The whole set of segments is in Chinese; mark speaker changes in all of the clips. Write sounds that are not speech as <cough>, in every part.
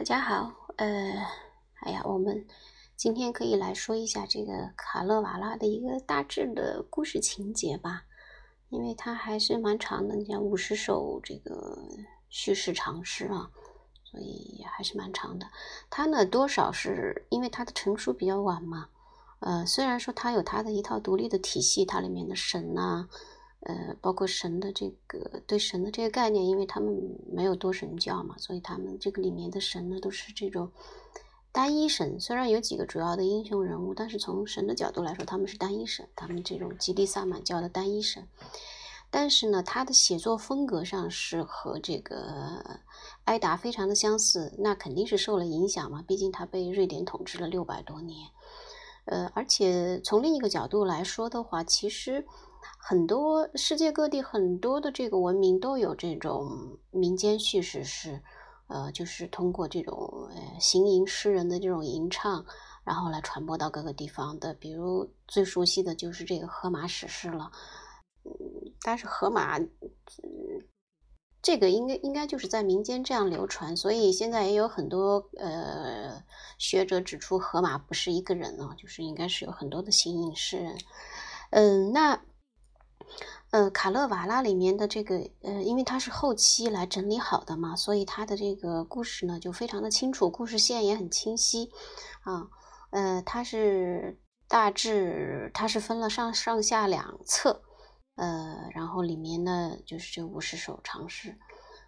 Speaker 1: 大家好，呃，哎呀，我们今天可以来说一下这个卡勒瓦拉的一个大致的故事情节吧，因为它还是蛮长的，你像五十首这个叙事长诗啊，所以还是蛮长的。它呢，多少是因为它的成书比较晚嘛，呃，虽然说它有它的一套独立的体系，它里面的神呐。呃，包括神的这个对神的这个概念，因为他们没有多神教嘛，所以他们这个里面的神呢都是这种单一神。虽然有几个主要的英雄人物，但是从神的角度来说，他们是单一神，他们这种吉利萨满教的单一神。但是呢，他的写作风格上是和这个埃达非常的相似，那肯定是受了影响嘛，毕竟他被瑞典统治了六百多年。呃，而且从另一个角度来说的话，其实。很多世界各地很多的这个文明都有这种民间叙事诗，呃，就是通过这种呃行吟诗人的这种吟唱，然后来传播到各个地方的。比如最熟悉的就是这个荷马史诗了，嗯，但是荷马，嗯这个应该应该就是在民间这样流传，所以现在也有很多呃学者指出，荷马不是一个人啊，就是应该是有很多的行吟诗人，嗯，那。呃，卡勒瓦拉里面的这个，呃，因为它是后期来整理好的嘛，所以它的这个故事呢就非常的清楚，故事线也很清晰，啊，呃，它是大致它是分了上上下两册，呃，然后里面呢就是这五十首长诗，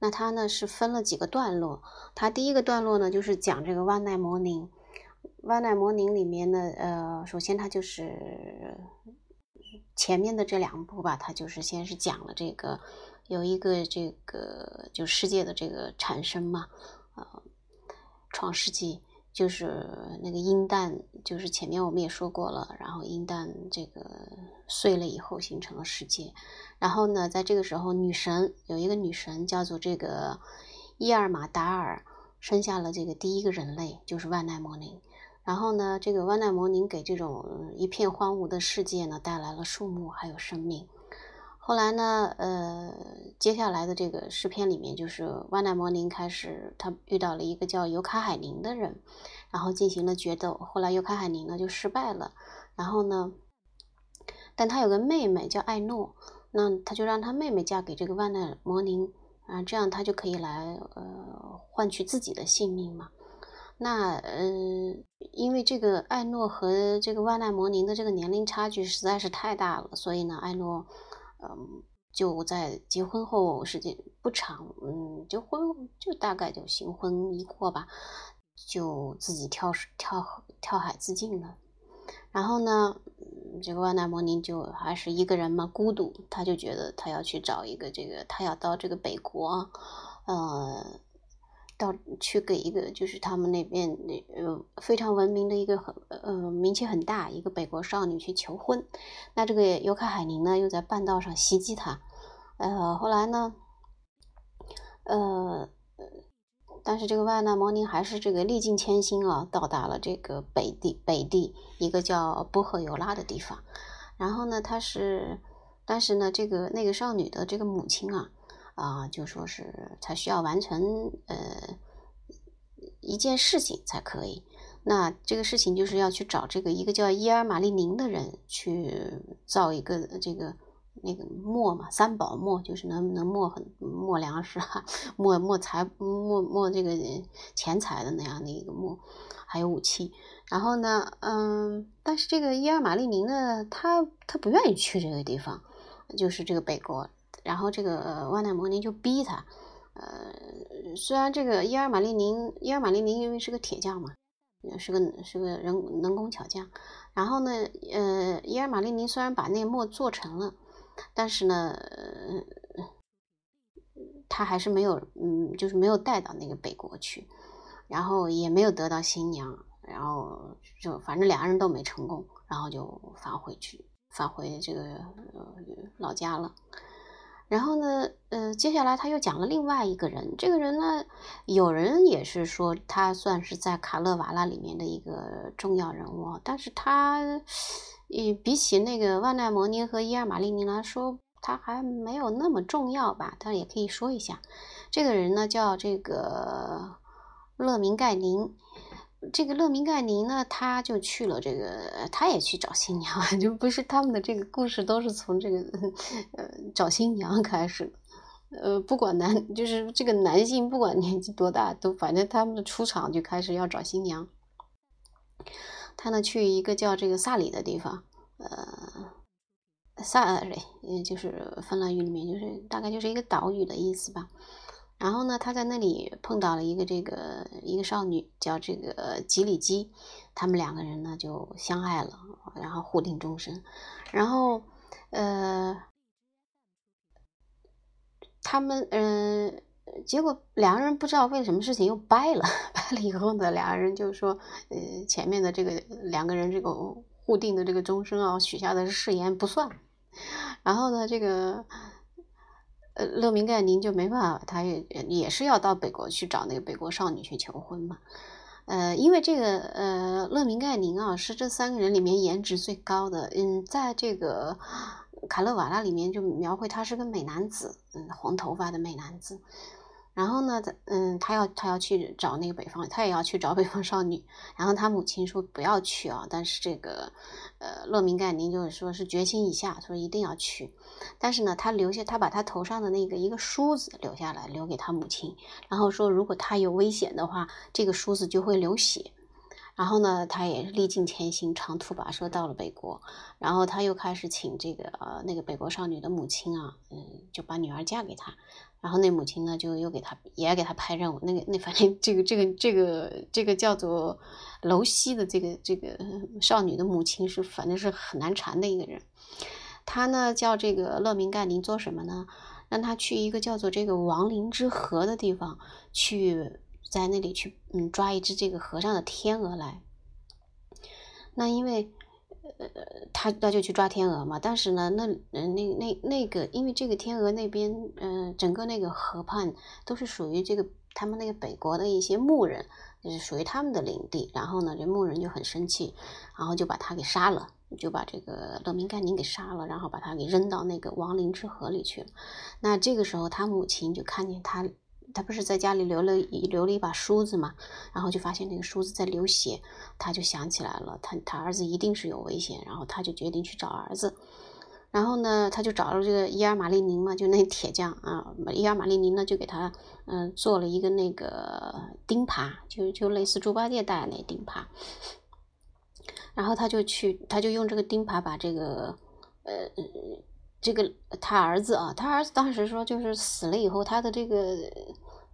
Speaker 1: 那它呢是分了几个段落，它第一个段落呢就是讲这个万奈摩宁，万奈摩宁里面呢，呃，首先它就是。前面的这两部吧，它就是先是讲了这个有一个这个就世界的这个产生嘛，呃，创世纪就是那个阴蛋，就是前面我们也说过了，然后阴蛋这个碎了以后形成了世界，然后呢，在这个时候女神有一个女神叫做这个伊尔玛达尔，生下了这个第一个人类，就是万奈摩宁。然后呢，这个万奈摩宁给这种一片荒芜的世界呢带来了树木还有生命。后来呢，呃，接下来的这个诗篇里面，就是万奈摩宁开始他遇到了一个叫尤卡海宁的人，然后进行了决斗。后来尤卡海宁呢就失败了。然后呢，但他有个妹妹叫艾诺，那他就让他妹妹嫁给这个万奈摩宁啊，这样他就可以来呃换取自己的性命嘛。那嗯，因为这个艾诺和这个万奈摩宁的这个年龄差距实在是太大了，所以呢，艾诺嗯就在结婚后时间不长，嗯，就婚就大概就新婚一过吧，就自己跳跳跳海自尽了。然后呢，这个万奈摩宁就还是一个人嘛，孤独，他就觉得他要去找一个这个，他要到这个北国，呃。到去给一个就是他们那边那呃非常文明的一个很呃名气很大一个北国少女去求婚，那这个尤卡海宁呢又在半道上袭击他，呃后来呢，呃但是这个万纳摩宁还是这个历尽千辛啊，到达了这个北地北地一个叫波赫尤拉的地方，然后呢他是，但是呢这个那个少女的这个母亲啊。啊，就说是他需要完成呃一件事情才可以。那这个事情就是要去找这个一个叫伊尔玛丽宁的人去造一个这个那个磨嘛，三宝磨就是能能磨很磨粮食哈，磨磨财磨磨这个钱财的那样的一个磨，还有武器。然后呢，嗯，但是这个伊尔玛丽宁呢，他他不愿意去这个地方，就是这个北国。然后这个万奈摩尼就逼他，呃，虽然这个伊尔玛丽宁，伊尔玛丽宁因为是个铁匠嘛，是个是个人能工巧匠，然后呢，呃，伊尔玛丽宁虽然把那个墨做成了，但是呢，他还是没有，嗯，就是没有带到那个北国去，然后也没有得到新娘，然后就反正两个人都没成功，然后就返回去，返回这个老家了。然后呢，呃，接下来他又讲了另外一个人，这个人呢，有人也是说他算是在卡勒瓦拉里面的一个重要人物，但是他，呃，比起那个万奈摩尼和伊尔玛丽尼来说，他还没有那么重要吧？但也可以说一下，这个人呢叫这个，勒明盖宁。这个勒明盖宁呢，他就去了这个，他也去找新娘，<laughs> 就不是他们的这个故事都是从这个呃找新娘开始，呃，不管男就是这个男性不管年纪多大，都反正他们的出场就开始要找新娘。他呢去一个叫这个萨里的地方，呃，萨里，嗯，就是芬兰语里面就是大概就是一个岛屿的意思吧。然后呢，他在那里碰到了一个这个一个少女，叫这个吉里基，他们两个人呢就相爱了，然后互定终身。然后，呃，他们嗯，结果两个人不知道为什么事情又掰了，<laughs> 掰了以后呢，两个人就说，呃，前面的这个两个人这个互定的这个终身啊，许下的誓言不算。然后呢，这个。呃，勒明盖宁就没办法，他也也是要到北国去找那个北国少女去求婚嘛。呃，因为这个呃，勒明盖宁啊是这三个人里面颜值最高的，嗯，在这个卡勒瓦拉里面就描绘他是个美男子，嗯，黄头发的美男子。然后呢，他嗯，他要他要去找那个北方，他也要去找北方少女。然后他母亲说不要去啊，但是这个，呃，勒明盖宁就是说是决心已下，说一定要去。但是呢，他留下他把他头上的那个一个梳子留下来，留给他母亲。然后说如果他有危险的话，这个梳子就会流血。然后呢，他也历尽千辛，长途跋涉到了北国。然后他又开始请这个呃那个北国少女的母亲啊，嗯，就把女儿嫁给他。然后那母亲呢，就又给他也给他派任务。那个那反正这个这个这个这个叫做楼西的这个这个少女的母亲是反正是很难缠的一个人。他呢叫这个勒明盖林做什么呢？让他去一个叫做这个亡灵之河的地方去，在那里去嗯抓一只这个河上的天鹅来。那因为。呃，他他就去抓天鹅嘛，但是呢，那嗯那那那个，因为这个天鹅那边，嗯，整个那个河畔都是属于这个他们那个北国的一些牧人，就是属于他们的领地。然后呢，这牧人就很生气，然后就把他给杀了，就把这个乐明盖宁给杀了，然后把他给扔到那个亡灵之河里去了。那这个时候，他母亲就看见他。他不是在家里留了留了一把梳子嘛，然后就发现那个梳子在流血，他就想起来了，他他儿子一定是有危险，然后他就决定去找儿子，然后呢，他就找了这个伊尔马利宁嘛，就那铁匠啊，伊尔马利宁呢就给他嗯做了一个那个钉耙，就就类似猪八戒戴那钉耙，然后他就去，他就用这个钉耙把这个呃这个他儿子啊，他儿子当时说就是死了以后，他的这个。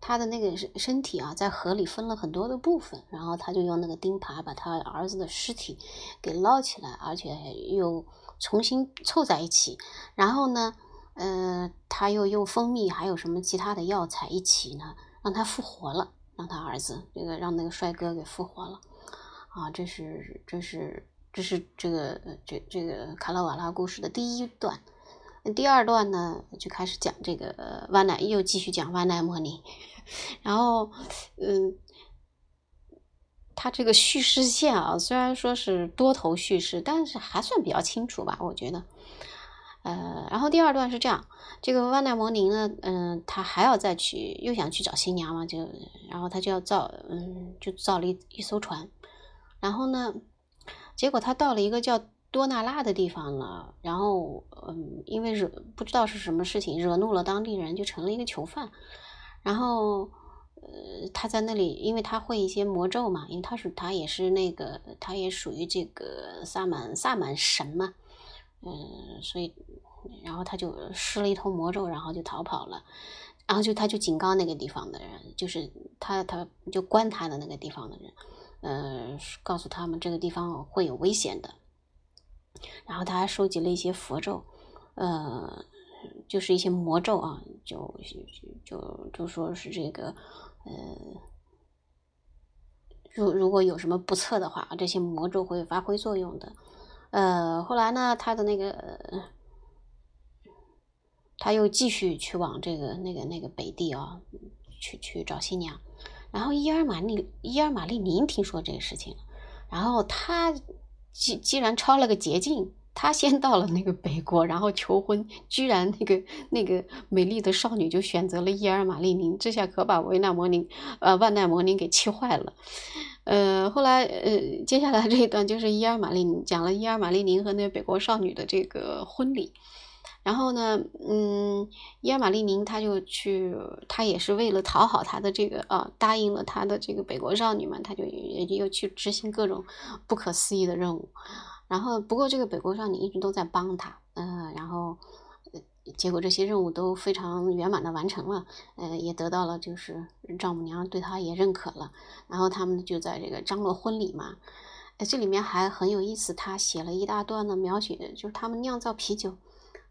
Speaker 1: 他的那个身身体啊，在河里分了很多的部分，然后他就用那个钉耙把他儿子的尸体给捞起来，而且又重新凑在一起。然后呢，呃，他又用蜂蜜还有什么其他的药材一起呢，让他复活了，让他儿子这个让那个帅哥给复活了。啊，这是这是这是这个这这个卡拉瓦拉故事的第一段。第二段呢，就开始讲这个万奈，又继续讲万奈莫尼。<laughs> 然后，嗯，他这个叙事线啊，虽然说是多头叙事，但是还算比较清楚吧，我觉得。呃，然后第二段是这样，这个万奈摩尼呢，嗯，他还要再去，又想去找新娘嘛，就，然后他就要造，嗯，就造了一一艘船。然后呢，结果他到了一个叫。多纳拉的地方了，然后，嗯，因为惹不知道是什么事情惹怒了当地人，就成了一个囚犯。然后，呃，他在那里，因为他会一些魔咒嘛，因为他是他也是那个，他也属于这个萨满萨满神嘛，嗯，所以，然后他就施了一通魔咒，然后就逃跑了。然后就他就警告那个地方的人，就是他他就关他的那个地方的人，呃，告诉他们这个地方会有危险的。然后他还收集了一些佛咒，呃，就是一些魔咒啊，就就就说是这个，呃，如如果有什么不测的话，这些魔咒会发挥作用的。呃，后来呢，他的那个他又继续去往这个那个那个北地啊，去去找新娘。然后伊尔玛丽伊尔玛丽宁听说这个事情，然后他。既既然抄了个捷径，他先到了那个北国，然后求婚，居然那个那个美丽的少女就选择了伊尔玛丽宁，这下可把维纳摩宁呃万代摩宁给气坏了。呃，后来呃，接下来这一段就是伊尔玛丽宁讲了伊尔玛丽宁和那个北国少女的这个婚礼。然后呢，嗯，伊尔玛丽宁他就去，他也是为了讨好他的这个啊，答应了他的这个北国少女嘛，他就也又去执行各种不可思议的任务。然后，不过这个北国少女一直都在帮他，嗯，然后结果这些任务都非常圆满的完成了，呃，也得到了就是丈母娘对他也认可了。然后他们就在这个张罗婚礼嘛，呃，这里面还很有意思，他写了一大段的描写，就是他们酿造啤酒。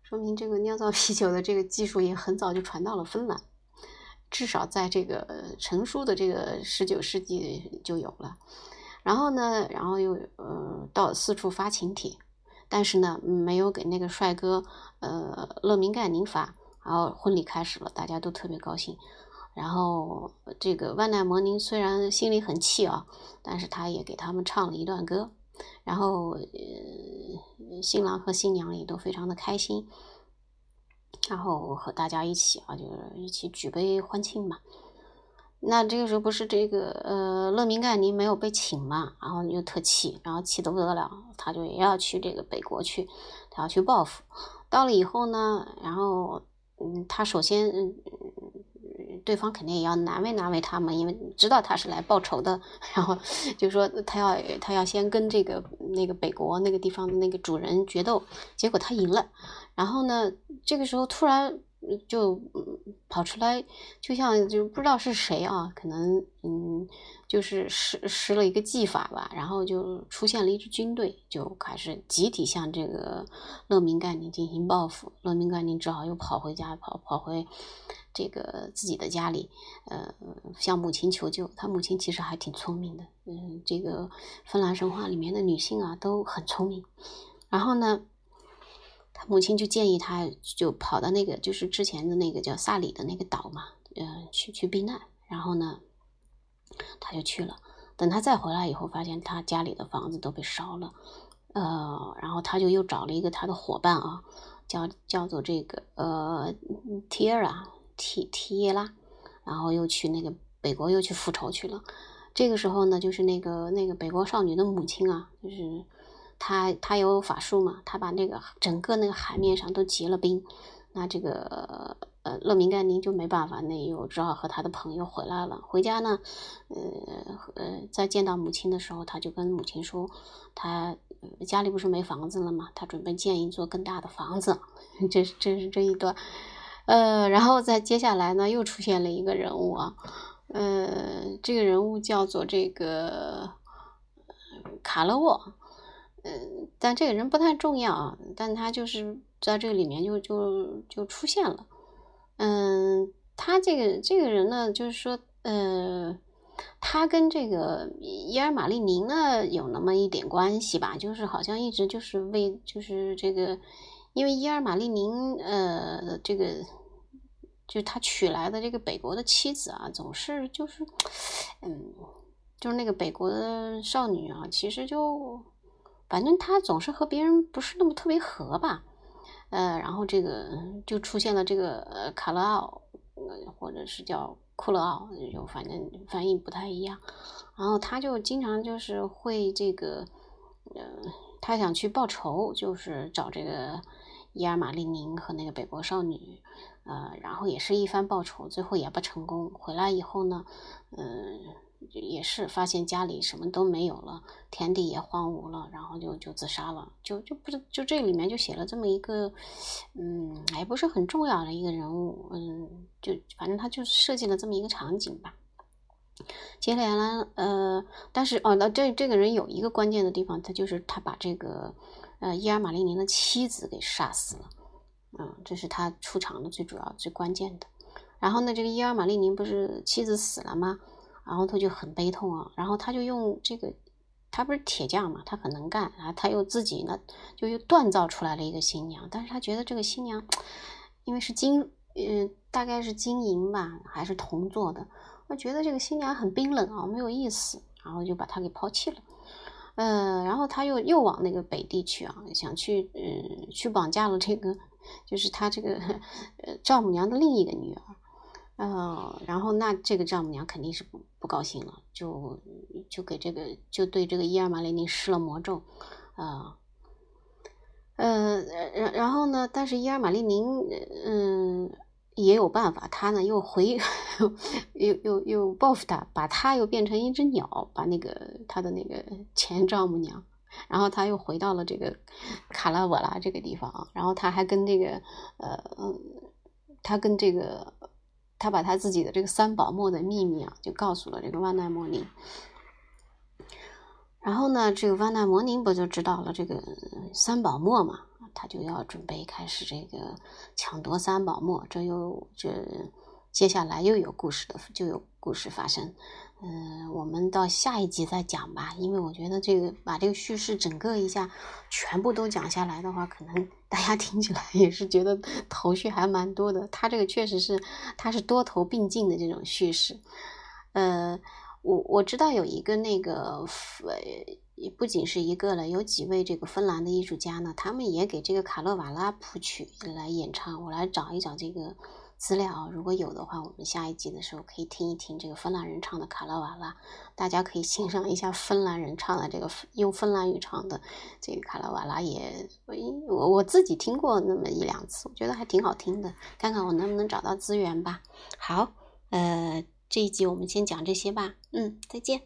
Speaker 1: 说明这个酿造啤酒的这个技术也很早就传到了芬兰，至少在这个成书的这个十九世纪就有了。然后呢，然后又呃到四处发请帖，但是呢没有给那个帅哥呃勒明盖宁发。然后婚礼开始了，大家都特别高兴。然后这个万奈摩宁虽然心里很气啊，但是他也给他们唱了一段歌。然后，呃，新郎和新娘也都非常的开心，然后和大家一起啊，就是一起举杯欢庆嘛。那这个时候不是这个呃勒明盖尼没有被请嘛，然后就特气，然后气得不得了，他就也要去这个北国去，他要去报复。到了以后呢，然后嗯，他首先嗯。对方肯定也要难为难为他们，因为知道他是来报仇的，<laughs> 然后就说他要他要先跟这个那个北国那个地方的那个主人决斗，结果他赢了，然后呢，这个时候突然就跑出来，就像就不知道是谁啊，可能嗯。就是施施了一个技法吧，然后就出现了一支军队，就开始集体向这个勒明盖宁进行报复。勒明盖宁只好又跑回家，跑跑回这个自己的家里，呃，向母亲求救。他母亲其实还挺聪明的，嗯，这个芬兰神话里面的女性啊都很聪明。然后呢，他母亲就建议他，就跑到那个就是之前的那个叫萨里的那个岛嘛，嗯，去去避难。然后呢。他就去了，等他再回来以后，发现他家里的房子都被烧了，呃，然后他就又找了一个他的伙伴啊，叫叫做这个呃提耶拉提提耶拉，然后又去那个北国又去复仇去了。这个时候呢，就是那个那个北国少女的母亲啊，就是他他有法术嘛，他把那个整个那个海面上都结了冰。那这个呃，勒明盖宁就没办法，那又只好和他的朋友回来了。回家呢，呃呃，在见到母亲的时候，他就跟母亲说，他家里不是没房子了吗？他准备建一座更大的房子。<laughs> 这这是这一段，呃，然后在接下来呢，又出现了一个人物啊，呃，这个人物叫做这个卡勒沃，嗯，但这个人不太重要啊，但他就是。在这个里面就就就出现了，嗯，他这个这个人呢，就是说，呃，他跟这个伊尔玛丽宁呢有那么一点关系吧，就是好像一直就是为就是这个，因为伊尔玛丽宁，呃，这个就他娶来的这个北国的妻子啊，总是就是，嗯，就是那个北国的少女啊，其实就反正他总是和别人不是那么特别合吧。呃，然后这个就出现了这个呃卡勒奥，或者是叫库勒奥，就反正翻译不太一样。然后他就经常就是会这个，呃，他想去报仇，就是找这个伊尔玛丽宁和那个北国少女，呃，然后也是一番报仇，最后也不成功。回来以后呢，嗯。也是发现家里什么都没有了，田地也荒芜了，然后就就自杀了，就就不是就这里面就写了这么一个，嗯，也不是很重要的一个人物，嗯，就反正他就设计了这么一个场景吧。接下来呢，呃，但是哦，那这这个人有一个关键的地方，他就是他把这个呃伊尔玛丽宁的妻子给杀死了，嗯，这是他出场的最主要最关键的。然后呢，这个伊尔玛丽宁不是妻子死了吗？然后他就很悲痛啊，然后他就用这个，他不是铁匠嘛，他很能干啊，他又自己呢就又锻造出来了一个新娘，但是他觉得这个新娘，因为是金，呃，大概是金银吧，还是铜做的，他觉得这个新娘很冰冷啊，没有意思，然后就把她给抛弃了。呃，然后他又又往那个北地去啊，想去嗯去绑架了这个，就是他这个 <laughs> 呃丈母娘的另一个女儿。呃，然后那这个丈母娘肯定是不不高兴了，就就给这个就对这个伊尔玛雷宁施了魔咒，啊，呃，然然后呢，但是伊尔玛丽宁，嗯，也有办法，他呢又回又又又报复他，把他又变成一只鸟，把那个他的那个前丈母娘，然后他又回到了这个卡拉瓦拉这个地方，然后他还跟这个呃，他跟这个。他把他自己的这个三宝墨的秘密啊，就告诉了这个万奈摩尼。然后呢，这个万奈摩尼不就知道了这个三宝墨嘛？他就要准备开始这个抢夺三宝墨。这又这接下来又有故事的，就有故事发生。嗯，我们到下一集再讲吧，因为我觉得这个把这个叙事整个一下全部都讲下来的话，可能大家 <laughs> 听起来也是觉得头绪还蛮多的。它这个确实是，它是多头并进的这种叙事。呃，我我知道有一个那个，呃，不仅是一个了，有几位这个芬兰的艺术家呢，他们也给这个卡勒瓦拉谱曲来演唱。我来找一找这个。资料如果有的话，我们下一集的时候可以听一听这个芬兰人唱的卡拉瓦拉，大家可以欣赏一下芬兰人唱的这个用芬兰语唱的这个卡拉瓦拉，也我我自己听过那么一两次，我觉得还挺好听的，看看我能不能找到资源吧。好，呃，这一集我们先讲这些吧，嗯，再见。